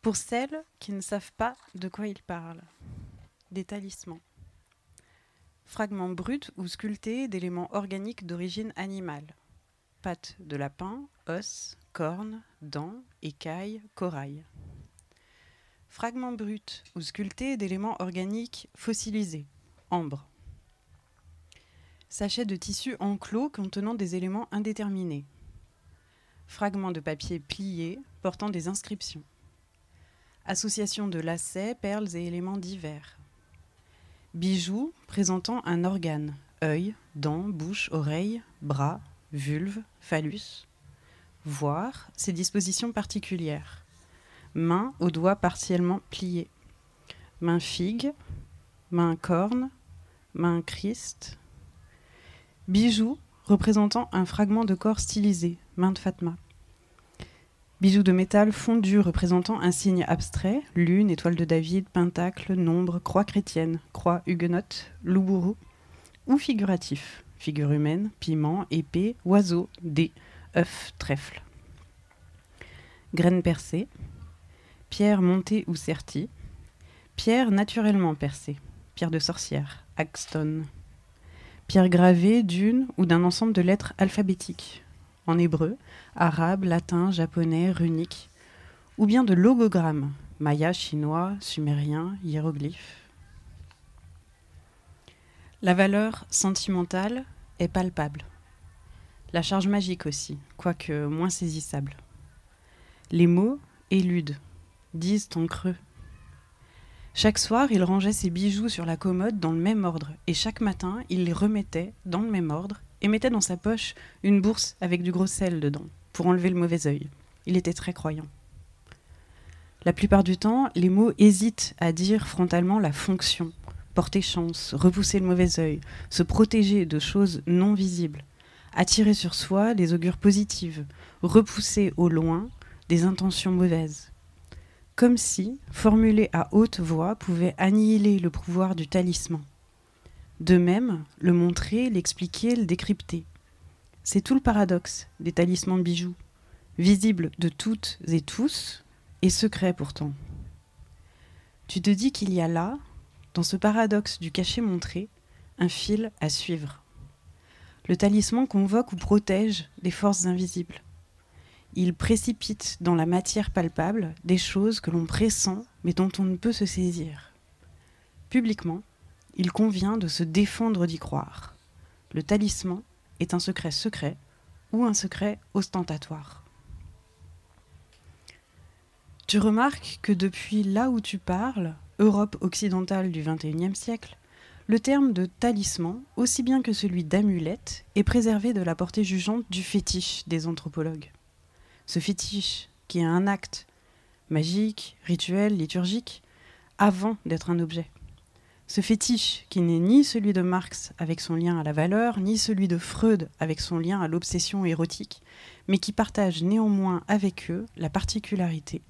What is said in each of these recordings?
Pour celles qui ne savent pas de quoi il parle, des talismans. Fragments bruts ou sculptés d'éléments organiques d'origine animale. Pattes de lapin, os, cornes, dents, écailles, corail. Fragments bruts ou sculptés d'éléments organiques fossilisés. Ambre. Sachets de tissu enclos contenant des éléments indéterminés. Fragments de papier pliés portant des inscriptions. Association de lacets, perles et éléments divers. Bijoux présentant un organe, œil, dents, bouche, oreille, bras, vulve, phallus. Voir ses dispositions particulières. Main aux doigts partiellement pliés. Main figue, main corne, main Christ. Bijoux représentant un fragment de corps stylisé, main de Fatma. Bijoux de métal fondu représentant un signe abstrait, lune, étoile de David, pentacle, nombre, croix chrétienne, croix huguenote, loup ou figuratif, figure humaine, piment, épée, oiseau, dé, œuf, trèfle. Graines percées, pierre montée ou sertie, pierre naturellement percée, pierre de sorcière, axstone, pierre gravée d'une ou d'un ensemble de lettres alphabétiques, en hébreu, arabe, latin, japonais, runique, ou bien de logogrammes, maya, chinois, sumérien, hiéroglyphes. La valeur sentimentale est palpable. La charge magique aussi, quoique moins saisissable. Les mots éludent, disent en creux. Chaque soir, il rangeait ses bijoux sur la commode dans le même ordre, et chaque matin, il les remettait dans le même ordre, et mettait dans sa poche une bourse avec du gros sel dedans, pour enlever le mauvais œil. Il était très croyant. La plupart du temps, les mots hésitent à dire frontalement la fonction, porter chance, repousser le mauvais œil, se protéger de choses non visibles, attirer sur soi les augures positives, repousser au loin des intentions mauvaises. Comme si, formulé à haute voix, pouvait annihiler le pouvoir du talisman. De même, le montrer, l'expliquer, le décrypter. C'est tout le paradoxe des talismans bijoux, visibles de toutes et tous, et secrets pourtant. Tu te dis qu'il y a là, dans ce paradoxe du cachet montré, un fil à suivre. Le talisman convoque ou protège les forces invisibles. Il précipite dans la matière palpable des choses que l'on pressent mais dont on ne peut se saisir. Publiquement, il convient de se défendre d'y croire. Le talisman est un secret secret ou un secret ostentatoire. Tu remarques que depuis là où tu parles, Europe occidentale du XXIe siècle, le terme de talisman, aussi bien que celui d'amulette, est préservé de la portée jugeante du fétiche des anthropologues. Ce fétiche, qui est un acte magique, rituel, liturgique, avant d'être un objet. Ce fétiche qui n'est ni celui de Marx avec son lien à la valeur, ni celui de Freud avec son lien à l'obsession érotique, mais qui partage néanmoins avec eux la particularité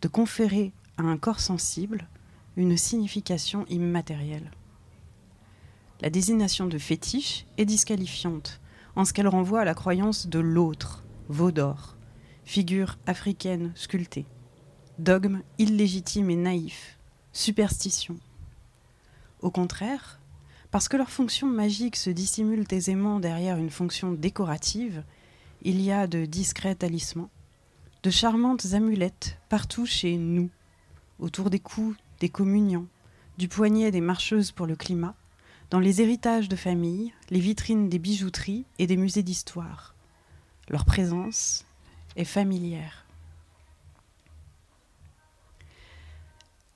de conférer à un corps sensible une signification immatérielle. La désignation de fétiche est disqualifiante en ce qu'elle renvoie à la croyance de l'autre, veau d'or, figure africaine sculptée, dogme illégitime et naïf, superstition, au contraire, parce que leur fonction magique se dissimule aisément derrière une fonction décorative, il y a de discrets talismans, de charmantes amulettes partout chez nous, autour des coups des communions, du poignet des marcheuses pour le climat, dans les héritages de famille, les vitrines des bijouteries et des musées d'histoire. Leur présence est familière.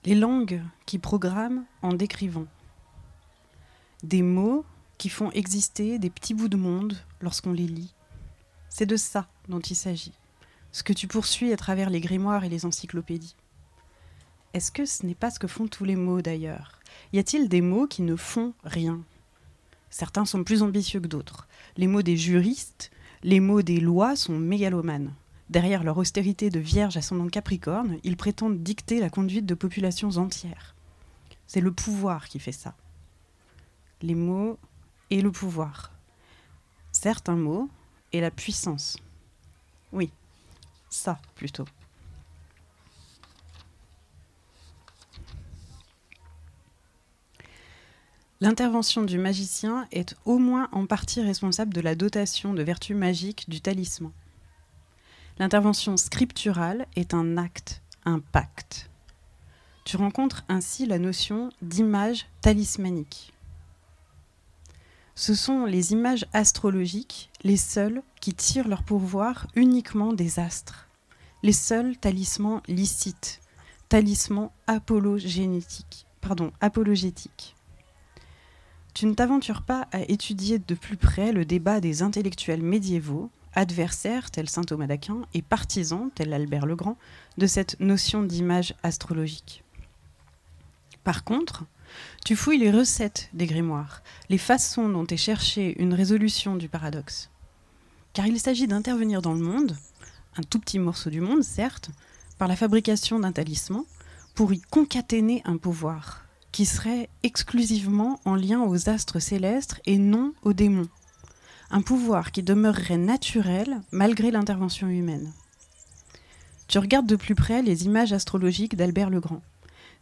Les langues qui programment en décrivant. Des mots qui font exister des petits bouts de monde lorsqu'on les lit. C'est de ça dont il s'agit. Ce que tu poursuis à travers les grimoires et les encyclopédies. Est-ce que ce n'est pas ce que font tous les mots d'ailleurs? Y a-t-il des mots qui ne font rien? Certains sont plus ambitieux que d'autres. Les mots des juristes, les mots des lois sont mégalomanes. Derrière leur austérité de Vierge à Capricorne, ils prétendent dicter la conduite de populations entières. C'est le pouvoir qui fait ça. Les mots et le pouvoir. Certes, un mot et la puissance. Oui, ça plutôt. L'intervention du magicien est au moins en partie responsable de la dotation de vertus magiques du talisman. L'intervention scripturale est un acte, un pacte. Tu rencontres ainsi la notion d'image talismanique. Ce sont les images astrologiques les seules qui tirent leur pouvoir uniquement des astres, les seuls talismans licites, talismans pardon, apologétiques. Tu ne t'aventures pas à étudier de plus près le débat des intellectuels médiévaux, adversaires tels saint Thomas d'Aquin et partisans tels Albert le Grand de cette notion d'image astrologique. Par contre, tu fouilles les recettes des grimoires, les façons dont est cherchée une résolution du paradoxe. Car il s'agit d'intervenir dans le monde, un tout petit morceau du monde certes, par la fabrication d'un talisman, pour y concaténer un pouvoir qui serait exclusivement en lien aux astres célestes et non aux démons. Un pouvoir qui demeurerait naturel malgré l'intervention humaine. Tu regardes de plus près les images astrologiques d'Albert le Grand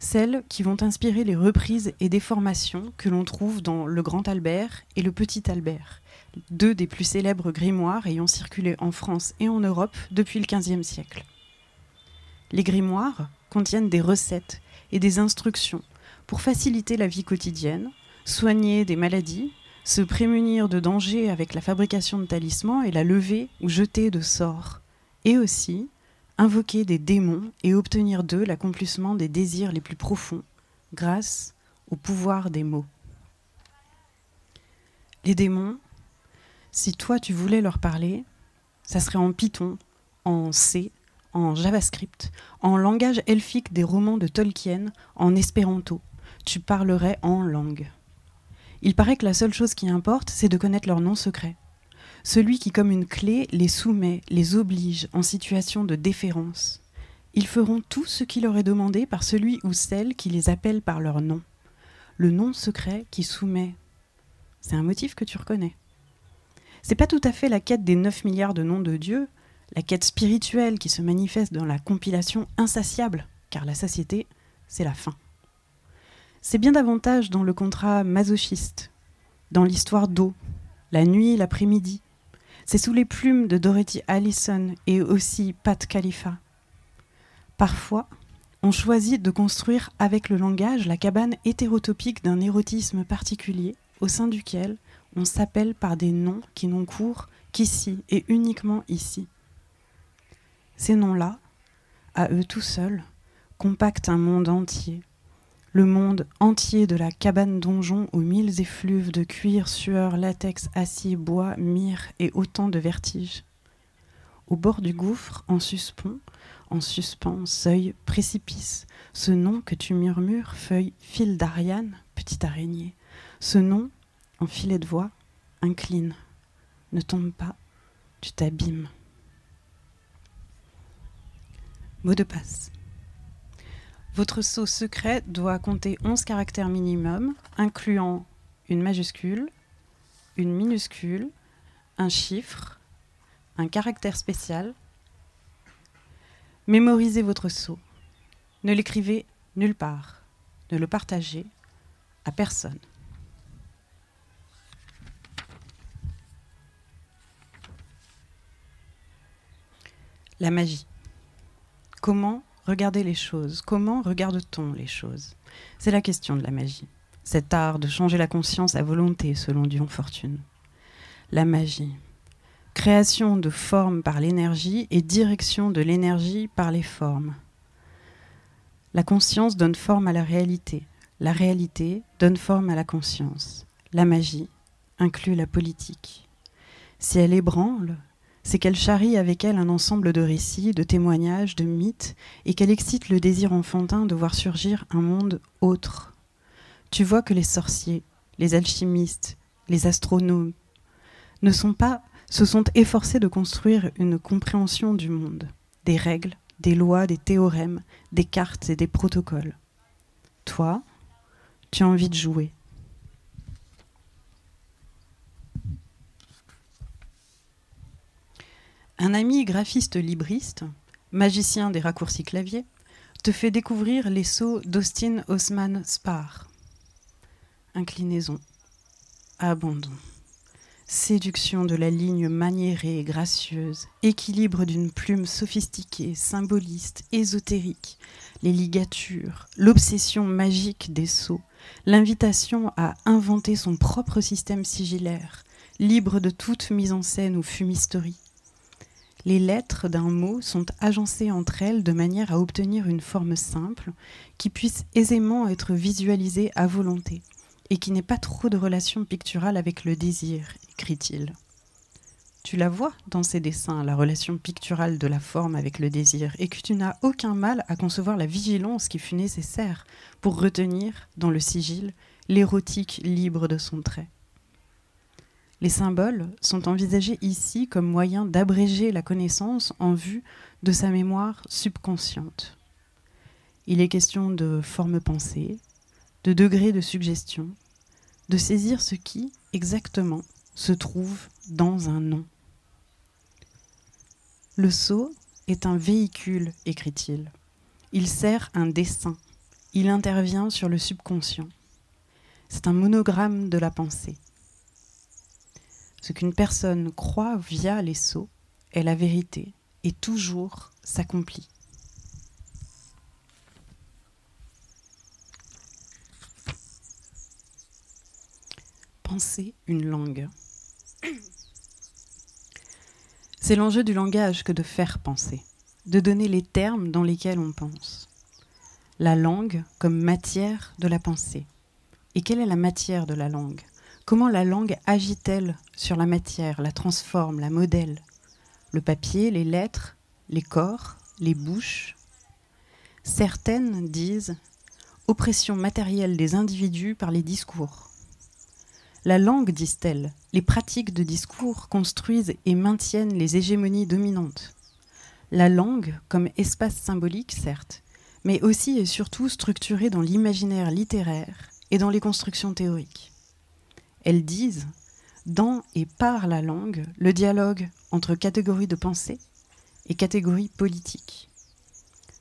celles qui vont inspirer les reprises et déformations que l'on trouve dans Le Grand Albert et Le Petit Albert, deux des plus célèbres grimoires ayant circulé en France et en Europe depuis le XVe siècle. Les grimoires contiennent des recettes et des instructions pour faciliter la vie quotidienne, soigner des maladies, se prémunir de dangers avec la fabrication de talismans et la levée ou jeter de sorts, et aussi invoquer des démons et obtenir d'eux l'accomplissement des désirs les plus profonds grâce au pouvoir des mots. Les démons, si toi tu voulais leur parler, ça serait en Python, en C, en JavaScript, en langage elfique des romans de Tolkien, en espéranto. Tu parlerais en langue. Il paraît que la seule chose qui importe, c'est de connaître leur nom secret celui qui comme une clé les soumet, les oblige en situation de déférence. Ils feront tout ce qui leur est demandé par celui ou celle qui les appelle par leur nom. Le nom secret qui soumet. C'est un motif que tu reconnais. C'est pas tout à fait la quête des 9 milliards de noms de Dieu, la quête spirituelle qui se manifeste dans la compilation insatiable, car la satiété, c'est la fin. C'est bien davantage dans le contrat masochiste, dans l'histoire d'eau, la nuit, l'après-midi, c'est sous les plumes de Dorothy Allison et aussi Pat Khalifa. Parfois, on choisit de construire avec le langage la cabane hétérotopique d'un érotisme particulier au sein duquel on s'appelle par des noms qui n'ont cours qu'ici et uniquement ici. Ces noms-là, à eux tout seuls, compactent un monde entier, le monde entier de la cabane donjon aux mille effluves de cuir, sueur, latex, acier, bois, myrrhe et autant de vertiges. Au bord du gouffre, en suspens, en suspens, seuil, précipice, ce nom que tu murmures, feuille, fil d'Ariane, petite araignée, ce nom, en filet de voix, incline, ne tombe pas, tu t'abîmes. Mot de passe. Votre saut secret doit compter 11 caractères minimum, incluant une majuscule, une minuscule, un chiffre, un caractère spécial. Mémorisez votre saut. Ne l'écrivez nulle part. Ne le partagez à personne. La magie. Comment regarder les choses Comment regarde-t-on les choses? C'est la question de la magie. Cet art de changer la conscience à volonté, selon Dion Fortune. La magie. Création de formes par l'énergie et direction de l'énergie par les formes. La conscience donne forme à la réalité. La réalité donne forme à la conscience. La magie inclut la politique. Si elle ébranle, c'est qu'elle charrie avec elle un ensemble de récits, de témoignages, de mythes, et qu'elle excite le désir enfantin de voir surgir un monde autre. Tu vois que les sorciers, les alchimistes, les astronomes ne sont pas, se sont efforcés de construire une compréhension du monde, des règles, des lois, des théorèmes, des cartes et des protocoles. Toi, tu as envie de jouer, Un ami graphiste libriste, magicien des raccourcis claviers, te fait découvrir les sauts d'Austin Osman Spar. inclinaison, abandon. Séduction de la ligne maniérée et gracieuse, équilibre d'une plume sophistiquée, symboliste, ésotérique, les ligatures, l'obsession magique des sceaux, l'invitation à inventer son propre système sigillaire, libre de toute mise en scène ou fumisterie. Les lettres d'un mot sont agencées entre elles de manière à obtenir une forme simple qui puisse aisément être visualisée à volonté et qui n'ait pas trop de relation picturale avec le désir, écrit-il. Tu la vois dans ces dessins, la relation picturale de la forme avec le désir, et que tu n'as aucun mal à concevoir la vigilance qui fut nécessaire pour retenir, dans le sigil, l'érotique libre de son trait. Les symboles sont envisagés ici comme moyen d'abréger la connaissance en vue de sa mémoire subconsciente. Il est question de forme pensée, de degré de suggestion, de saisir ce qui, exactement, se trouve dans un nom. Le sceau est un véhicule, écrit-il. Il sert un dessin. Il intervient sur le subconscient. C'est un monogramme de la pensée. Ce qu'une personne croit via les sceaux est la vérité et toujours s'accomplit. penser une langue. C'est l'enjeu du langage que de faire penser, de donner les termes dans lesquels on pense. La langue comme matière de la pensée. Et quelle est la matière de la langue? Comment la langue agit-elle sur la matière, la transforme, la modèle? Le papier, les lettres, les corps, les bouches? Certaines disent oppression matérielle des individus par les discours. La langue, disent-elles, les pratiques de discours construisent et maintiennent les hégémonies dominantes. La langue, comme espace symbolique, certes, mais aussi et surtout structurée dans l'imaginaire littéraire et dans les constructions théoriques. Elles disent, dans et par la langue, le dialogue entre catégories de pensée et catégories politiques.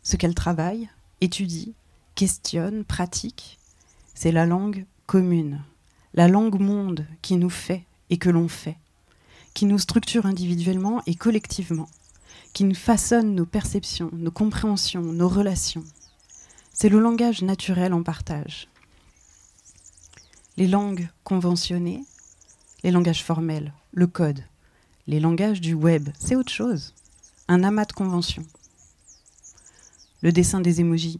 Ce qu'elles travaillent, étudient, questionnent, pratiquent, c'est la langue commune, la langue monde qui nous fait et que l'on fait, qui nous structure individuellement et collectivement, qui nous façonne nos perceptions, nos compréhensions, nos relations. C'est le langage naturel en partage. Les langues conventionnées, les langages formels, le code, les langages du web, c'est autre chose. Un amas de conventions. Le dessin des émojis,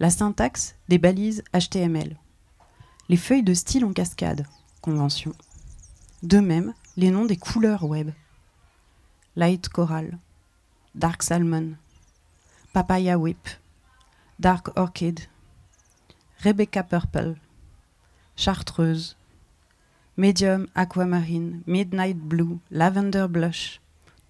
la syntaxe des balises HTML, les feuilles de style en cascade, convention. De même, les noms des couleurs web. Light Coral, Dark Salmon, Papaya Whip, Dark Orchid, Rebecca Purple, Chartreuse, Medium Aquamarine, Midnight Blue, Lavender Blush.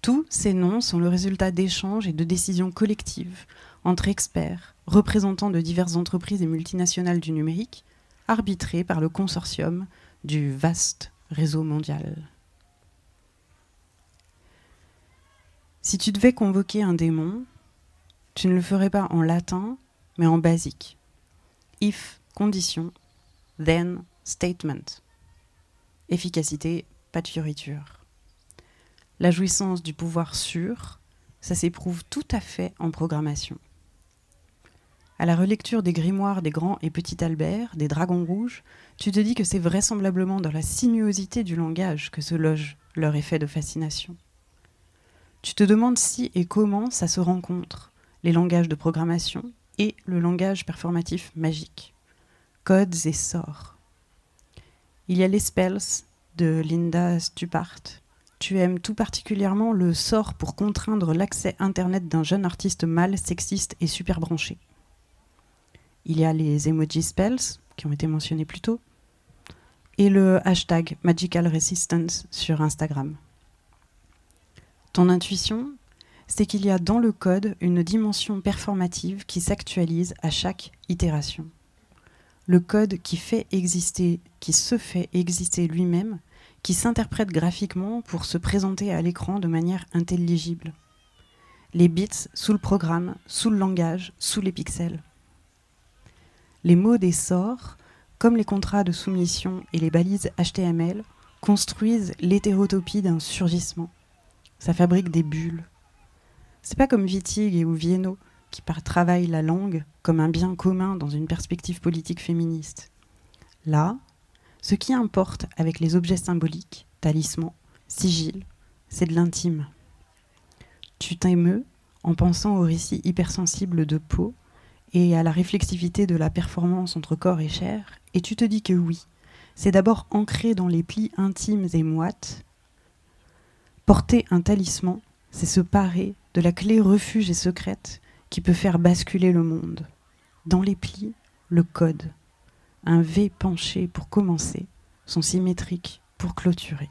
Tous ces noms sont le résultat d'échanges et de décisions collectives entre experts, représentants de diverses entreprises et multinationales du numérique, arbitré par le consortium du vaste réseau mondial. Si tu devais convoquer un démon, tu ne le ferais pas en latin, mais en basique. If, condition, then, statement. Efficacité, pas de fioriture. La jouissance du pouvoir sûr, ça s'éprouve tout à fait en programmation. À la relecture des grimoires des grands et petits Albert, des dragons rouges, tu te dis que c'est vraisemblablement dans la sinuosité du langage que se loge leur effet de fascination. Tu te demandes si et comment ça se rencontre, les langages de programmation et le langage performatif magique, codes et sorts. Il y a les spells de Linda Stupart. Tu aimes tout particulièrement le sort pour contraindre l'accès Internet d'un jeune artiste mâle, sexiste et super branché. Il y a les emoji spells qui ont été mentionnés plus tôt et le hashtag Magical Resistance sur Instagram. Ton intuition, c'est qu'il y a dans le code une dimension performative qui s'actualise à chaque itération. Le code qui fait exister, qui se fait exister lui-même, qui s'interprète graphiquement pour se présenter à l'écran de manière intelligible. Les bits sous le programme, sous le langage, sous les pixels les mots des sorts comme les contrats de soumission et les balises HTML, construisent l'hétérotopie d'un surgissement. Ça fabrique des bulles. C'est pas comme Wittig ou Vienno qui par travail la langue comme un bien commun dans une perspective politique féministe. Là, ce qui importe avec les objets symboliques, talismans, sigils, c'est de l'intime. Tu t'émeus en pensant au récit hypersensible de peau et à la réflexivité de la performance entre corps et chair, et tu te dis que oui, c'est d'abord ancré dans les plis intimes et moites. Porter un talisman, c'est se parer de la clé refuge et secrète qui peut faire basculer le monde. Dans les plis, le code. Un V penché pour commencer, son symétrique pour clôturer.